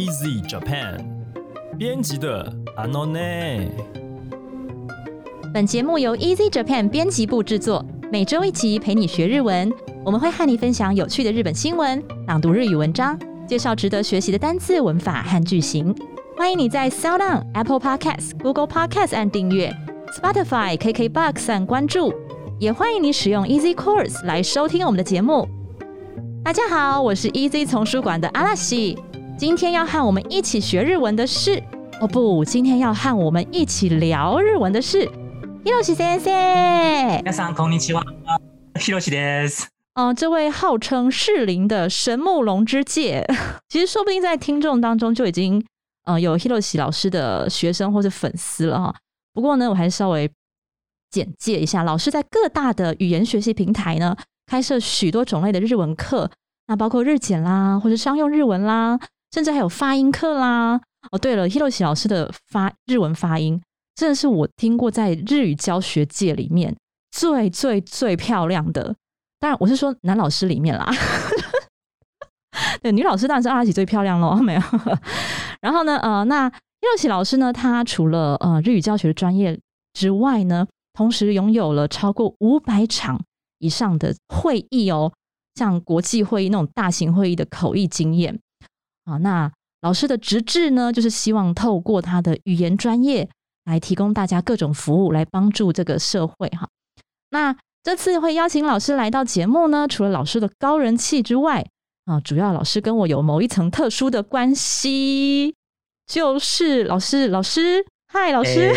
Easy Japan 编辑的阿诺内。本节目由 Easy Japan 编辑部制作，每周一集陪你学日文。我们会和你分享有趣的日本新闻，朗读日语文章，介绍值得学习的单词、文法和句型。欢迎你在 SoundOn、Apple Podcasts、Google Podcasts 按订阅，Spotify、KKBox 按关注，也欢迎你使用 Easy Course 来收听我们的节目。大家好，我是 Easy 丛书馆的阿拉西，今天要和我们一起学日文的是，哦不，今天要和我们一起聊日文的是 Hiroshi 先生。皆さんこんにちは、Hiroshi です。嗯，这位号称适龄的神木龙之介，其实说不定在听众当中就已经呃有 Hiroshi 老师的学生或者粉丝了哈。不过呢，我还是稍微简介一下，老师在各大的语言学习平台呢开设许多种类的日文课，那包括日检啦，或者商用日文啦， 甚至还有发音课啦。哦，对了，Hiroshi 老师的发日文发音真的是我听过在日语教学界里面最最最漂亮的。当然，我是说男老师里面啦，对，女老师当然是阿拉喜最漂亮喽，没有。然后呢，呃，那叶喜老师呢，他除了呃日语教学的专业之外呢，同时拥有了超过五百场以上的会议哦，像国际会议那种大型会议的口译经验啊。那老师的职志呢，就是希望透过他的语言专业来提供大家各种服务，来帮助这个社会哈。那这次会邀请老师来到节目呢，除了老师的高人气之外，啊，主要老师跟我有某一层特殊的关系，就是老师，老师，嗨，老师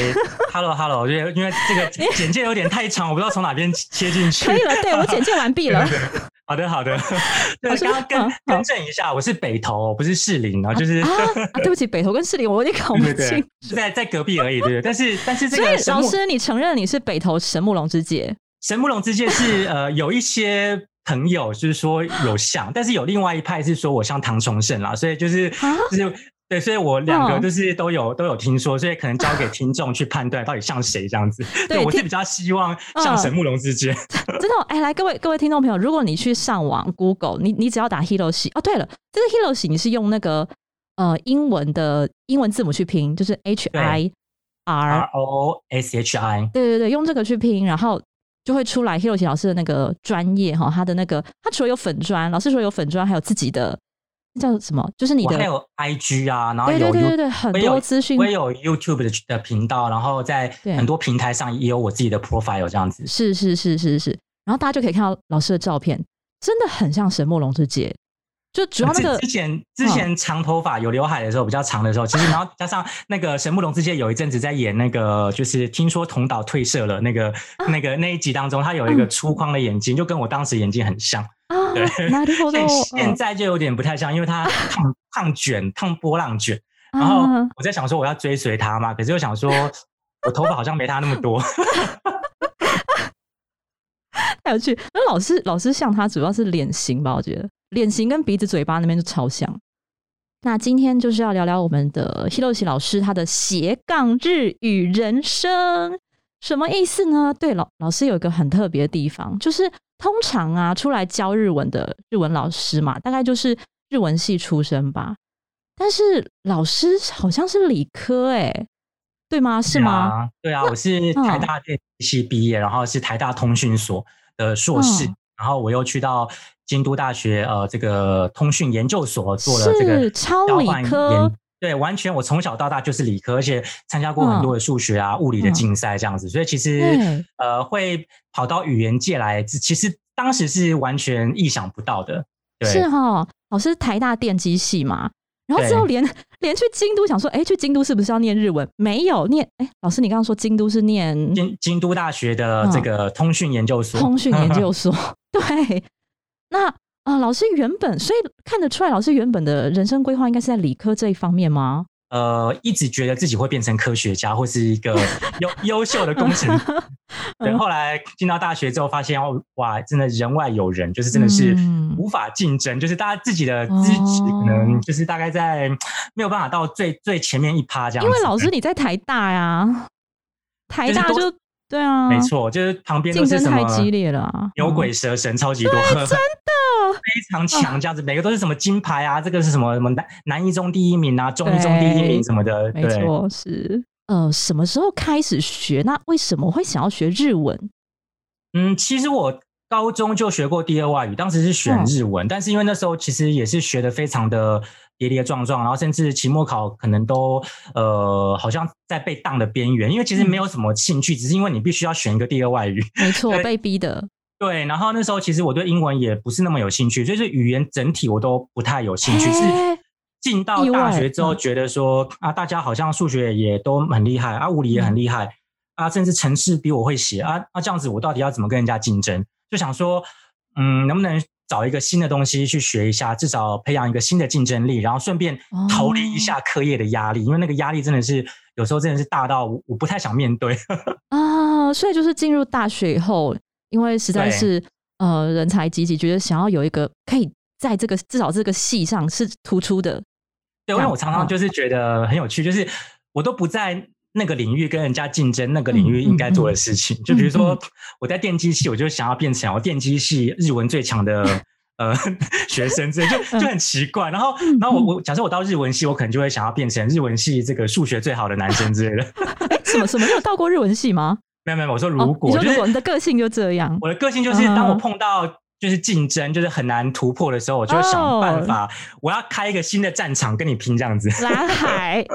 ，Hello Hello，我觉得因为这个简介有点太长，我不知道从哪边切进去。可以了，对我简介完毕了。好的好的，我，刚刚更更正一下，我是北投，不是士林啊，就是对不起，北投跟士林 我有点搞不清，在在隔壁而已，对不对？但是 但是这个老师，你承认你是北投神木龙之介？神木龙之介是呃，有一些朋友就是说有像，但是有另外一派是说我像唐崇盛啦，所以就是就是对，所以我两个就是都有都有听说，所以可能交给听众去判断到底像谁这样子。对，我是比较希望像神木龙之介。真的，哎，来各位各位听众朋友，如果你去上网 Google，你你只要打 Hiroshi 哦，对了，这个 Hiroshi 你是用那个呃英文的英文字母去拼，就是 H I R O S H I。对对对，用这个去拼，然后。就会出来 Hiroshi 老师的那个专业哈，他的那个他除了有粉砖，老师说有粉砖，还有自己的叫什么？就是你的还有 IG 啊，然后有对对对对很多资讯，我也有 YouTube 的的频道，然后在很多平台上也有我自己的 profile 这样子。是是是是是，然后大家就可以看到老师的照片，真的很像神木龙之介。就主要那个之前之前长头发有刘海的时候比较长的时候，其实然后加上那个神木龙之介有一阵子在演那个，就是听说同岛退社了那个那个那一集当中，他有一个粗框的眼睛，就跟我当时眼睛很像。对，现现在就有点不太像，因为他 烫烫卷烫波浪卷。然后我在想说我要追随他嘛，可是又想说 我头发好像没他那么多。太有趣，那老师老师像他主要是脸型吧，我觉得。脸型跟鼻子、嘴巴那边就超像。那今天就是要聊聊我们的 Hiroshi 老师他的斜杠日语人生，什么意思呢？对，老老师有一个很特别的地方，就是通常啊，出来教日文的日文老师嘛，大概就是日文系出身吧。但是老师好像是理科，哎，对吗？是吗？对啊，我是台大电机系毕业，然后是台大通讯所的硕士。然后我又去到京都大学呃这个通讯研究所做了这个是超理科研，对，完全我从小到大就是理科，而且参加过很多的数学啊、物理的竞赛这样子，所以其实对。呃会跑到语言界来，其实当时是完全意想不到的。对，是哈，老师台大电机系嘛，然后之后对。连连去京都想说，哎，去京都是不是要念日文？没有念，哎，老师你刚刚说京都是念京京都大学的这个通讯研究所，通讯研究 所，对，那啊、呃老师原本所以看得出来，老师原本的人生规划应该是在理科这一方面吗？呃，一直觉得自己会变成科学家或是一个 优优秀的工程师。对，嗯后来进到大学之后，发现哦，哇，真的人外有人，就是真的是嗯无法竞争，就是大家自己的资质可能哦就是大概在没有办法到最最前面一趴这样。因为老师你在台大呀，台大就是对啊，没，错，就是旁边都竞争是太激烈了啊，牛嗯鬼蛇神超级多，非常强，这样子，每个都是什么金牌啊，这个是什么什么南南一中第一名啊，中一中第一名什么的，没对。错，是呃，什么时候开始学？那为什么会想要学日文？嗯，其实我高中就学过第二外语，当时是选嗯日文，但是因为那时候其实也是学的非常的跌跌撞撞，然后甚至期末考可能都呃好像在被当的边缘，因为其实没有什么兴趣，只是因为你必须要选一个第二外语。没错，对被逼的。对，然后那时候其实我对英文也不是那么有兴趣，所以是语言整体我都不太有兴趣。是哎进到大学之后，嗯觉得说啊，大家好像数学也都很厉害啊，物理也很厉害、啊，甚至程式比我会写啊，那、这样子我到底要怎么跟人家竞争？就想说，嗯，能不能找一个新的东西去学一下，至少培养一个新的竞争力，然后顺便逃离一下课业的压力，因为那个压力真的是有时候真的是大到我我不太想面对。啊，所以就是进入大学以后，因为实在是呃人才济济，觉得想要有一个可以在这个至少这个系上是突出的，对，因为我常常就是觉得很有趣，就是我都不在那个领域跟人家竞争，那个领域应该做的事情。就比如说我在电机系，我就想要变成我电机系日文最强的呃 学生之类，就就很奇怪。然后，然后我我假设我到日文系，我可能就会想要变成日文系这个数学最好的男生之类的。哎，什么什么？你有到过日文系吗？没有没有，我说哦如果、就是你说如果你的个性就这样，我的个性就是，当我嗯碰到就是竞争，就是很难突破的时候，我就会想办法，我要开一个新的战场跟你拼，这样子。蓝海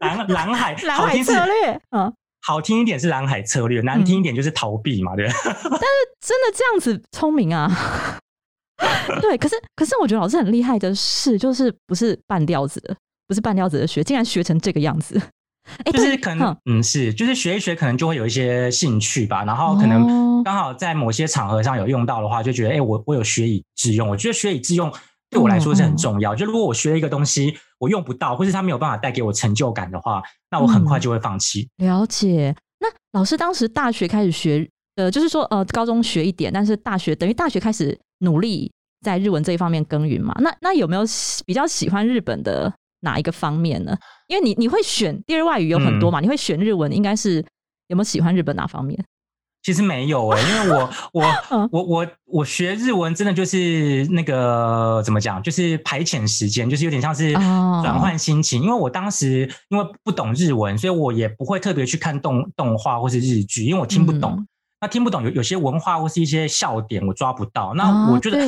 蓝蓝海，蓝海 策略，嗯，好听一点是蓝海策略，难听一点就是逃避嘛，对 但是？真的这样子聪明啊？对，可是可是我觉得老师很厉害的是，就是不是半吊子的，不是半吊子的学，竟然学成这个样子。哎，就是可能嗯嗯是，就是学一学，可能就会有一些兴趣吧，然后可能哦刚好在某些场合上有用到的话，就觉得哎、我我有学以致用。我觉得学以致用对我来说是很重要。就如果我学了一个东西，我用不到，或是它没有办法带给我成就感的话，那我很快就会放弃。了解。那老师当时大学开始学，呃，就是说，呃，高中学一点，但是大学等于大学开始努力在日文这一方面耕耘嘛？那那有没有喜比较喜欢日本的哪一个方面呢？因为你你会选第二外语有很多嘛，你会选日文，应该是有没有喜欢日本哪方面？其实没有哎、因为我 我嗯我我我学日文真的就是那个怎么讲，就是排遣时间，就是有点像是哦转换心情。因为我当时因为不懂日文，所以我也不会特别去看动动画或是日剧，因为我听不懂。嗯那听不懂有有些文化或是一些笑点我抓不到，那啊我觉得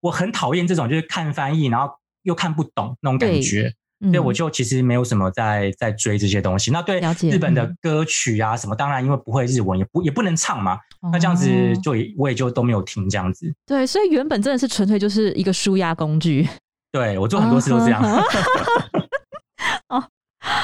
我很讨厌这种就是看翻译然后又看不懂那种感对觉。嗯所以我就其实没有什么在在追这些东西。那对日本的嗯歌曲啊什么，当然因为不会日文，也不也不能唱嘛。那这样子哦就也我也就都没有听这样子。对，所以原本真的是纯粹就是一个舒压工具。对我做很多事都这样。哦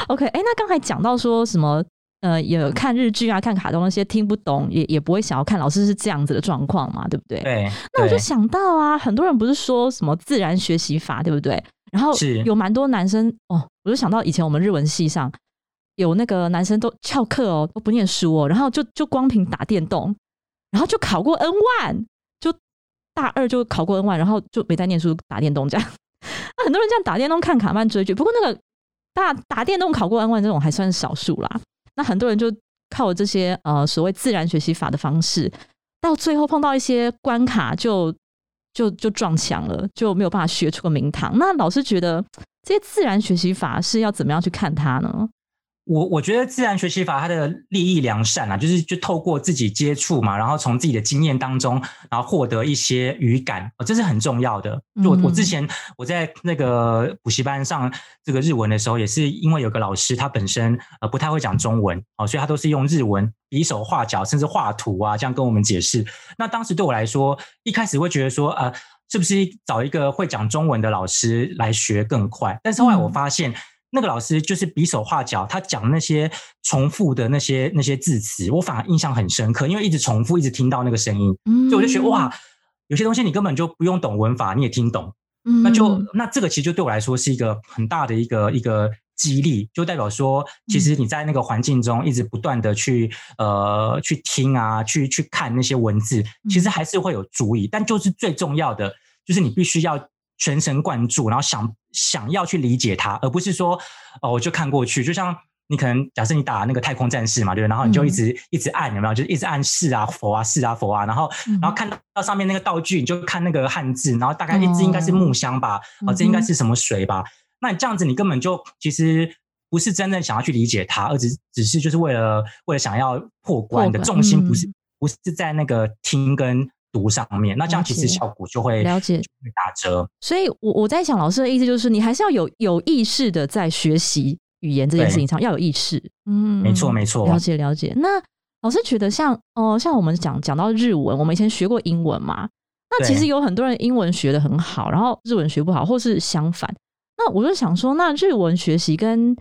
OK，哎、那刚才讲到说什么？呃，有看日剧啊，看卡通那些听不懂，也也不会想要看。老师是这样子的状况嘛，对不对？对，那我就想到啊，很多人不是说什么自然学习法，对不对？然后是有蛮多男生哦，我就想到以前我们日文系上有那个男生都翘课哦，都不念书哦，然后就就光凭打电动，然后就考过 N 万，就大二就考过 N 万，然后就没再念书打电动这样。那 很多人这样打电动看卡漫追剧，不过那个大打电动考过 N 万这种还算是少数啦。那很多人就靠这些呃所谓自然学习法的方式，到最后碰到一些关卡就就就撞墙了，就没有办法学出个名堂。那老师觉得这些自然学习法是要怎么样去看它呢？我我觉得自然学习法它的利益良善啊，就是就透过自己接触嘛，然后从自己的经验当中，然后获得一些语感，这是很重要的。就我我之前我在那个补习班上这个日文的时候，也是因为有个老师他本身呃不太会讲中文哦，所以他都是用日文比手画脚，甚至画图啊这样跟我们解释。那当时对我来说，一开始会觉得说呃，是不是找一个会讲中文的老师来学更快？但是后来我发现。那个老师就是比手画脚，他讲那些重复的那些那些字词，我反而印象很深刻，因为一直重复，一直听到那个声音，所以我就觉得哇，有些东西你根本就不用懂文法，你也听懂，那就那这个其实就对我来说是一个很大的一个一个激励，就代表说，其实你在那个环境中一直不断的去呃去听啊，去去看那些文字，其实还是会有注意，但就是最重要的就是你必须要。全神贯注，然后想想要去理解它，而不是说哦，我就看过去。就像你可能假设你打那个太空战士嘛，对不对？然后你就一直一直按，有没有？就一直按是啊，佛啊，是啊，佛啊。然后然后看到上面那个道具，你就看那个汉字，然后大概一只应该是木箱吧，啊，这应该是什么水吧？那你这样子，你根本就其实不是真正想要去理解它，而只只是就是为了为了想要破关的重心，不是不是在那个听跟。读上面，那这样其实效果就会了解会打折。所以，我我在想，老师的意思就是，你还是要有有意识的在学习语言这件事情上要有意识。嗯，没错，没错。了解，了解。那老师觉得，像哦，像我们讲讲到日文，我们以前学过英文嘛？那其实有很多人英文学的很好，然后日文学不好，或是相反。那我就想说，那日文学习跟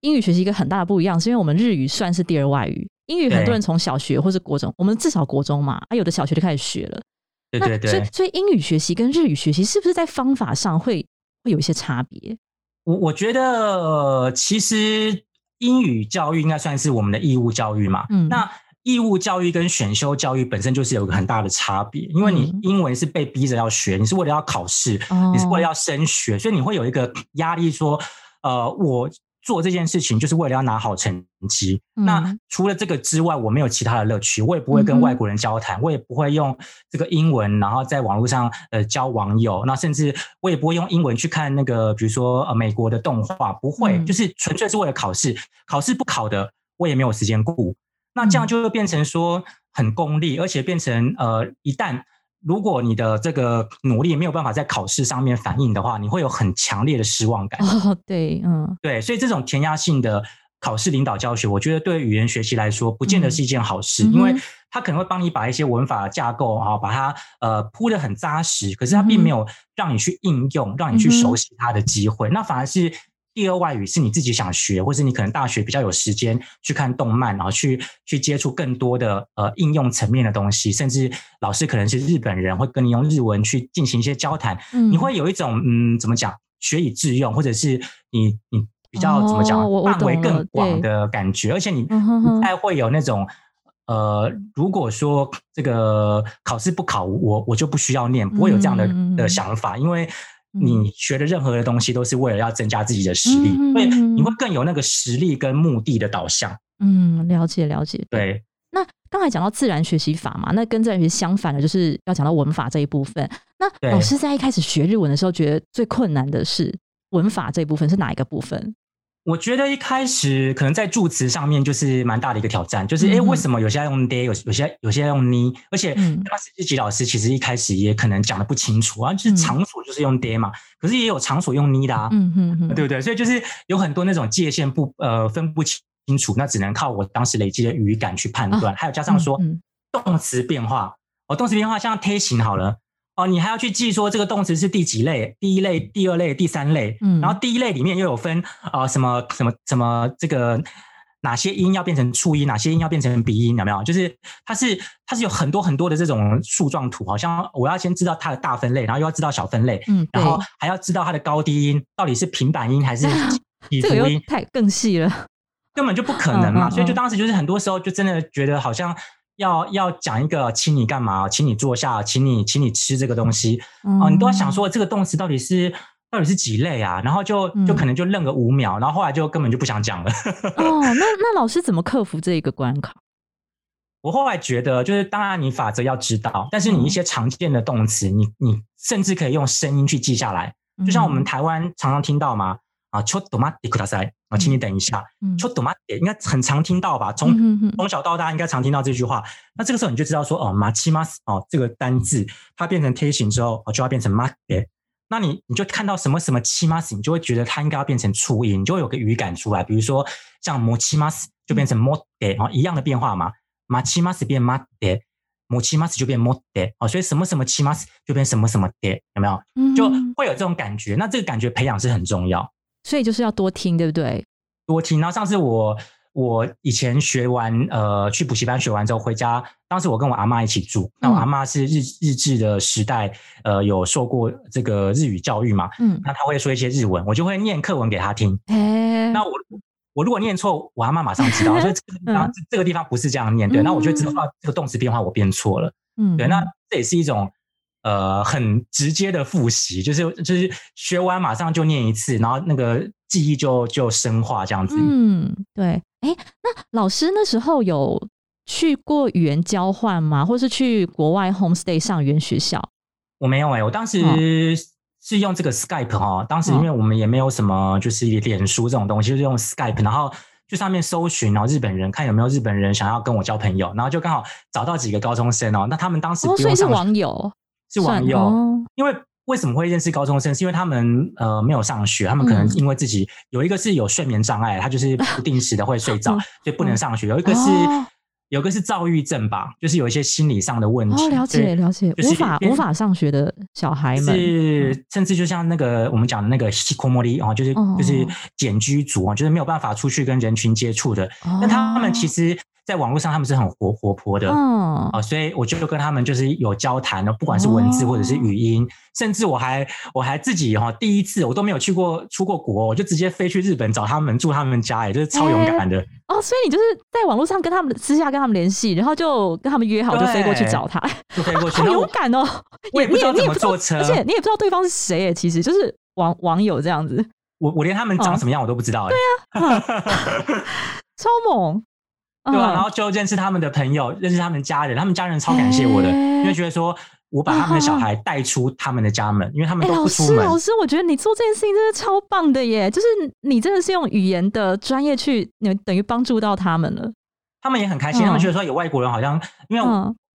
英语学习一个很大的不一样，是因为我们日语算是第二外语。英语很多人从小学或是国中，我们至少国中嘛，啊，有的小学就开始学了。对对对。所以，所以英语学习跟日语学习是不是在方法上会会有一些差别？我我觉得，其实英语教育应该算是我们的义务教育嘛。嗯。那义务教育跟选修教育本身就是有个很大的差别，因为你英文是被逼着要学，你是为了要考试，你是为了要升学，所以你会有一个压力，说，呃，我。做这件事情就是为了要拿好成绩。那除了这个之外，我没有其他的乐趣。我也不会跟外国人交谈，我也不会用这个英文，然后在网络上呃交网友。那甚至我也不会用英文去看那个，比如说呃美国的动画，不会，就是纯粹是为了考试。考试不考的，我也没有时间顾。那这样就会变成说很功利，而且变成呃一旦。如果你的这个努力没有办法在考试上面反映的话，你会有很强烈的失望感。哦，对，嗯，对，所以这种填鸭性的考试领导教学，我觉得对语言学习来说，不见得是一件好事，因为它可能会帮你把一些文法架构啊，把它呃铺的很扎实，可是它并没有让你去应用，让你去熟悉它的机会，那反而是。第二外语是你自己想学，或是你可能大学比较有时间去看动漫，然后去去接触更多的呃应用层面的东西，甚至老师可能是日本人，会跟你用日文去进行一些交谈，你会有一种嗯怎么讲学以致用，或者是你你比较怎么讲范围更广的感觉，而且你不太会有那种呃如果说这个考试不考我我就不需要念，不会有这样的的想法，因为。你学的任何的东西都是为了要增加自己的实力，所以你会更有那个实力跟目的的导向。嗯，了解了解。对，那刚才讲到自然学习法嘛，那跟自然学习相反的，就是要讲到文法这一部分。那老师在一开始学日文的时候，觉得最困难的是文法这一部分是哪一个部分？我觉得一开始可能在助词上面就是蛮大的一个挑战，就是哎，为什么有些用 de，有有些有些用 ni，而且当时日籍老师其实一开始也可能讲的不清楚啊，就是场所就是用 de 嘛，可是也有场所用 ni 的啊，对不对？所以就是有很多那种界限不呃分不清楚，那只能靠我当时累积的语感去判断，还有加上说动词变化，哦，动词变化像 t 型好了。哦，你还要去记说这个动词是第几类？第一类、第二类、第三类。嗯，然后第一类里面又有分啊什么什么什么这个哪些音要变成促音，哪些音要变成鼻音，有没有？就是它是它是有很多很多的这种树状图，好像我要先知道它的大分类，然后又要知道小分类，嗯，然后还要知道它的高低音到底是平板音还是 起伏音，太更细了，根本就不可能嘛。所以就当时就是很多时候就真的觉得好像。要要讲一个，请你干嘛？请你坐下，请你请你吃这个东西哦，你都要想说这个动词到底是到底是几类啊？然后就就可能就愣个五秒，然后后来就根本就不想讲了。哦，那那老师怎么克服这一个关卡？我后来觉得，就是当然你法则要知道，但是你一些常见的动词，你你甚至可以用声音去记下来。就像我们台湾常常听到嘛，啊，ちょっと待ってください。 啊，请你等一下。说懂吗？应该很常听到吧？从从小到大应该常听到这句话。那这个时候你就知道说，哦，马奇马斯哦，这个单字它变成贴形之后，哦，就要变成马爹。那你你就看到什么什么七马斯，你就会觉得它应该要变成促音，你就会有个语感出来。比如说像摩七马斯就变成摩爹，哦，一样的变化嘛。马奇马斯变马爹，摩七马斯就变摩爹，哦，所以什么什么七马斯就变什么什么爹，有没有？就会有这种感觉。那这个感觉培养是很重要。所以就是要多听，对不对？多听。然后上次我我以前学完呃去补习班学完之后回家，当时我跟我阿妈一起住。那我阿妈是日日治的时代，呃有受过这个日语教育嘛？嗯。那她会说一些日文，我就会念课文给他听。那我我如果念错，我阿妈马上知道，所以这个地方这个地方不是这样念，对。那我就知道这个动词变化我变错了。嗯。对，那这也是一种。呃，很直接的复习，就是就是学完马上就念一次，然后那个记忆就就深化这样子。嗯，对。哎，那老师那时候有去过语言交换吗？或是去国外 homestay 上语言学校？我没有哎，我当时是用这个 Skype 哈，当时因为我们也没有什么就是脸书这种东西，就是用 Skype，然后去上面搜寻，然后日本人看有没有日本人想要跟我交朋友，然后就刚好找到几个高中生哦，那他们当时哦，所以是网友。是网友，因为为什么会认识高中生？是因为他们呃没有上学，他们可能因为自己有一个是有睡眠障碍，他就是不定时的会睡着，所以不能上学。有一个是有个是躁郁症吧，就是有一些心理上的问题。哦，了解了解，无法无法上学的小孩们，是甚至就像那个我们讲的那个西库莫利啊，就是就是简居族啊，就是没有办法出去跟人群接触的。那他们其实。在网络上，他们是很活活泼的，嗯，啊，所以我就跟他们就是有交谈的，不管是文字或者是语音，甚至我还我还自己哈，第一次我都没有去过出过国，我就直接飞去日本找他们住他们家，也就是超勇敢的。哦，所以你就是在网络上跟他们私下跟他们联系，然后就跟他们约好就飞过去找他，就飞过去，好勇敢哦！我也不知道怎么坐车，而且你也不知道对方是谁，其实就是网网友这样子。我我连他们长什么样我都不知道，对啊，超猛。对吧？然后就认识他们的朋友，认识他们家人，他们家人超感谢我的，因为觉得说我把他们的小孩带出他们的家门，因为他们都不出门。老师，我觉得你做这件事情真的超棒的耶！就是你真的是用语言的专业去，你等于帮助到他们了。他们也很开心，他们觉得说有外国人好像因为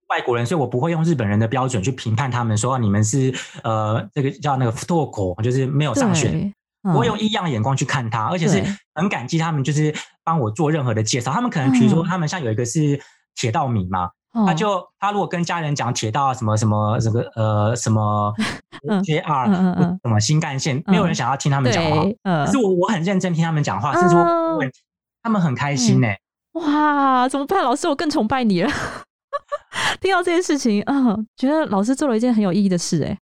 外国人，所以我不会用日本人的标准去评判他们，说你们是呃这个叫那个不口，就是没有上学。我用异样的眼光去看他，而且是很感激他们，就是帮我做任何的介绍。他们可能比如说，他们像有一个是铁道迷嘛，他就他如果跟家人讲铁道什么什么这个呃什么 JR 什么新干线，没有人想要听他们讲话。可是我我很认真听他们讲话，甚至我他们很开心呢。哇，怎么办？老师，我更崇拜你了。听到这件事情，嗯，觉得老师做了一件很有意义的事，哎。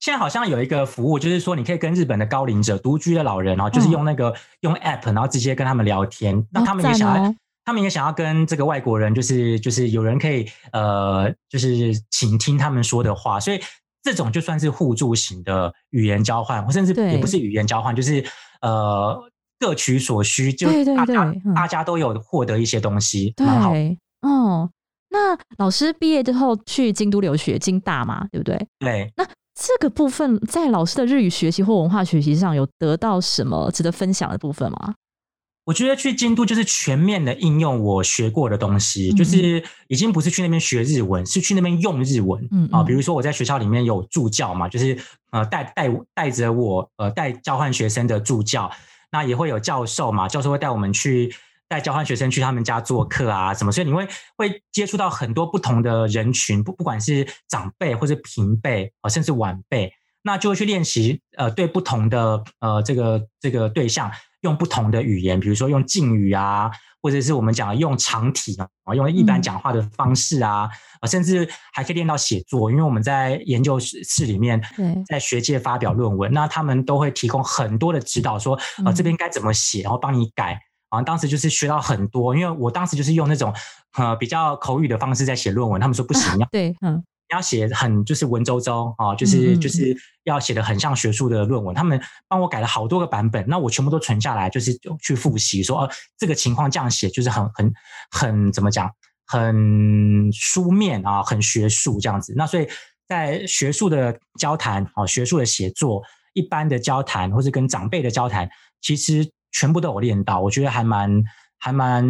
现在好像有一个服务，就是说你可以跟日本的高龄者、独居的老人，然后就是用那个用 App，然后直接跟他们聊天。那他们也想要，他们也想要跟这个外国人，就是就是有人可以呃，就是倾听他们说的话。所以这种就算是互助型的语言交换，或甚至也不是语言交换，就是呃各取所需，就大家大家都有获得一些东西，蛮好。哦，那老师毕业之后去京都留学，京大嘛，对不对？对。那这个部分在老师的日语学习或文化学习上有得到什么值得分享的部分吗？我觉得去京都就是全面的应用我学过的东西，就是已经不是去那边学日文，是去那边用日文。嗯啊，比如说我在学校里面有助教嘛，就是呃带带带着我呃带交换学生的助教，那也会有教授嘛，教授会带我们去。带交换学生去他们家做客啊，什么？所以你会会接触到很多不同的人群，不不管是长辈或是平辈啊，甚至晚辈，那就会去练习呃，对不同的呃这个这个对象用不同的语言，比如说用敬语啊，或者是我们讲用长体啊，用一般讲话的方式啊，啊，甚至还可以练到写作，因为我们在研究室室里面，在学界发表论文，那他们都会提供很多的指导，说啊这边该怎么写，然后帮你改。啊，当时就是学到很多，因为我当时就是用那种呃比较口语的方式在写论文，他们说不行，要对，嗯，要写很就是文绉绉啊，就是就是要写的很像学术的论文。他们帮我改了好多个版本，那我全部都存下来，就是去复习，说哦这个情况这样写就是很很很怎么讲，很书面啊，很学术这样子。那所以在学术的交谈啊，学术的写作，一般的交谈或者跟长辈的交谈。其实全部都有练到，我觉得还蛮还蛮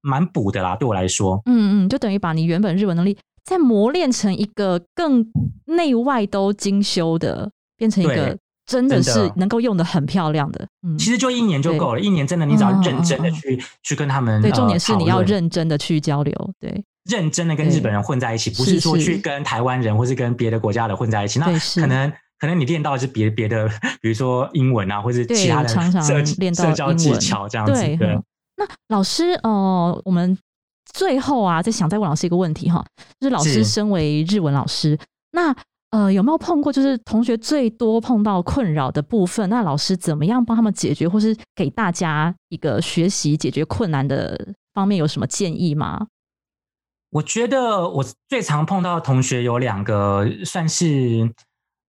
蛮补的啦，对我来说。嗯嗯，就等于把你原本日文能力再磨练成一个更内外都精修的，变成一个真的是能够用的很漂亮的。嗯，其实就一年就够了，一年真的你只要认真的去去跟他们。对，重点是你要认真的去交流，对，认真的跟日本人混在一起，不是说去跟台湾人或是跟别的国家的混在一起，那可能。可能你练到的是别别的，比如说英文啊，或者其他的社社交技巧这样子。对，那老师，呃，我们最后啊，再想再问老师一个问题哈，就是老师身为日文老师，那呃有没有碰过就是同学最多碰到困扰的部分？那老师怎么样帮他们解决，或是给大家一个学习解决困难的方面有什么建议吗？我觉得我最常碰到的同学有两个，算是。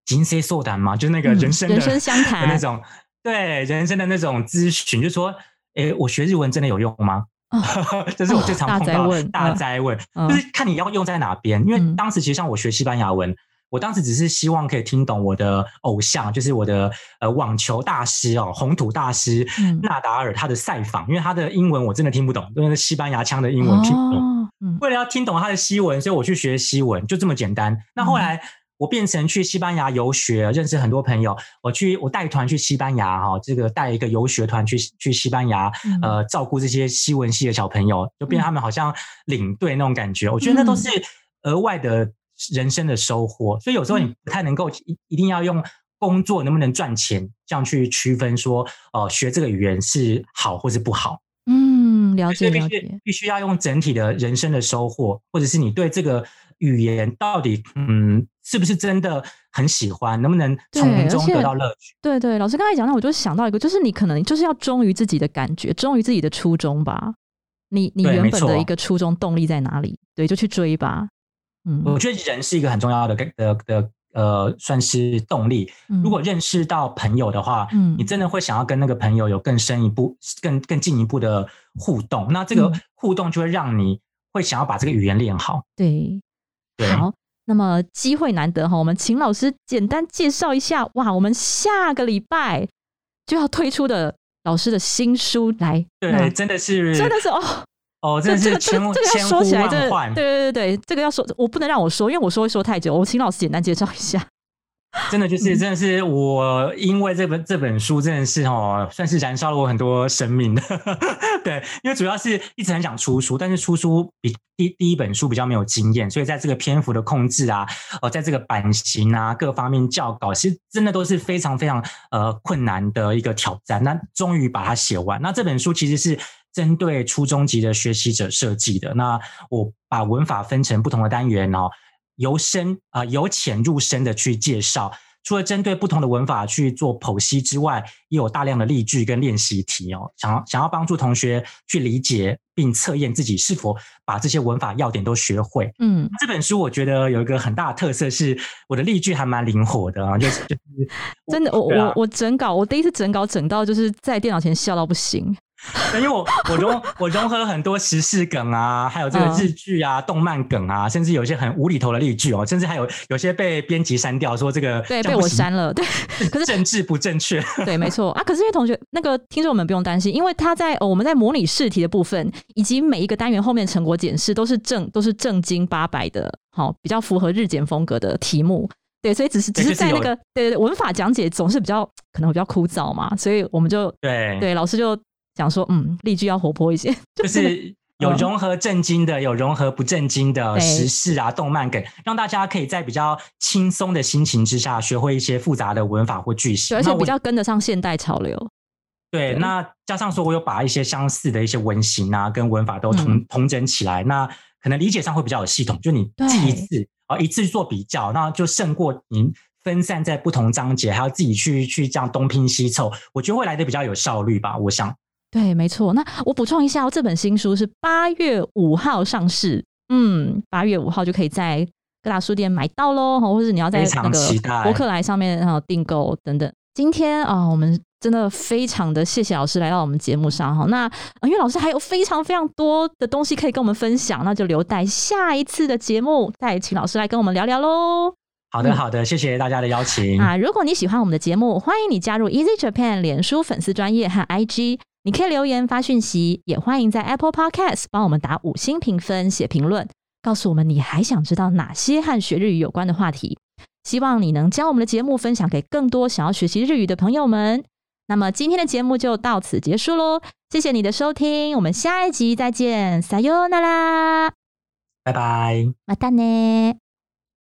金 C 素谈嘛，就是那个人生人生相谈那种，对人生的那种咨询，就说，哎，我学日文真的有用吗？这是我最常碰到大灾问，就是看你要用在哪边。因为当时其实像我学西班牙文，我当时只是希望可以听懂我的偶像，就是我的呃网球大师哦，红土大师纳达尔他的赛访，因为他的英文我真的听不懂，因为西班牙腔的英文听不懂。为了要听懂他的西文，所以我去学西文，就这么简单。那后来。我变成去西班牙游学，认识很多朋友。我去，我带团去西班牙，哈，这个带一个游学团去去西班牙，呃，照顾这些西文系的小朋友，就变他们好像领队那种感觉。我觉得那都是额外的人生的收获。所以有时候你不太能够一一定要用工作能不能赚钱这样去区分说，哦，学这个语言是好或是不好。嗯，了解了解。必须要用整体的人生的收获，或者是你对这个。语言到底嗯是不是真的很喜欢？能不能从中得到乐趣？对对，老师刚才讲到，我就想到一个，就是你可能就是要忠于自己的感觉，忠于自己的初衷吧。你你原本的一个初衷动力在哪里？对，就去追吧。嗯，我觉得人是一个很重要的的的呃，算是动力。如果认识到朋友的话，嗯，你真的会想要跟那个朋友有更深一步、更更进一步的互动。那这个互动就会让你会想要把这个语言练好。对。好，那么机会难得哈，我们请老师简单介绍一下哇，我们下个礼拜就要推出的老师的新书来，对，真的是，真的是哦哦，这这个这个这个要说起来，这对对对对，这个要说，我不能让我说，因为我说会说太久，我请老师简单介绍一下。真的就是，真的是我因为这本这本书真的是哦，算是燃烧了我很多生命的。对，因为主要是一直很想出书，但是出书比第第一本书比较没有经验，所以在这个篇幅的控制啊，哦，在这个版型啊各方面校稿，其实真的都是非常非常呃困难的一个挑战。那终于把它写完。那这本书其实是针对初中级的学习者设计的。那我把文法分成不同的单元哦。由深啊由浅入深的去介绍，除了针对不同的文法去做剖析之外，也有大量的例句跟练习题哦。想要想要帮助同学去理解并测验自己是否把这些文法要点都学会。嗯，这本书我觉得有一个很大的特色是，我的例句还蛮灵活的啊，就是就是真的，我我我整稿，我第一次整稿整到就是在电脑前笑到不行。因为我我融我融合了很多时事梗啊，还有这个日剧啊、动漫梗啊，甚至有一些很无厘头的例句哦，甚至还有有些被编辑删掉，说这个对被我删了，对，可是政治不正确，对，没错啊。可是因为同学那个听众们不用担心，因为他在我们在模拟试题的部分，以及每一个单元后面成果检视都是正都是正经八百的，好比较符合日检风格的题目，对，所以只是只是在那个对对文法讲解总是比较可能会比较枯燥嘛，所以我们就对对老师就。讲说，嗯，例句要活泼一些，就是有融合正经的，有融合不正经的时事啊，动漫梗，让大家可以在比较轻松的心情之下，学会一些复杂的文法或句型，而且比较跟得上现代潮流。对，那加上说，我有把一些相似的一些文型啊，跟文法都同同整起来，那可能理解上会比较有系统。就你记一次啊，一次做比较，那就胜过您分散在不同章节，还要自己去去这样东拼西凑，我觉得会来的比较有效率吧。我想。对，没错。那我补充一下哦，这本新书是八月五号上市，嗯，八月五号就可以在各大书店买到喽，或者是你要在那个博客来上面哈订购等等。今天啊，我们真的非常的谢谢老师来到我们节目上哈。那因为老师还有非常非常多的东西可以跟我们分享，那就留待下一次的节目再请老师来跟我们聊聊喽。好的，好的，谢谢大家的邀请啊！如果你喜欢我们的节目，欢迎你加入 Easy Japan 脸书粉丝专业和 IG，你可以留言发讯息，也欢迎在 Apple Podcast 帮我们打五星评分、写评论，告诉我们你还想知道哪些和学日语有关的话题。希望你能将我们的节目分享给更多想要学习日语的朋友们。那么今天的节目就到此结束喽，谢谢你的收听，我们下一集再见，撒哟那拉，拜拜，またね。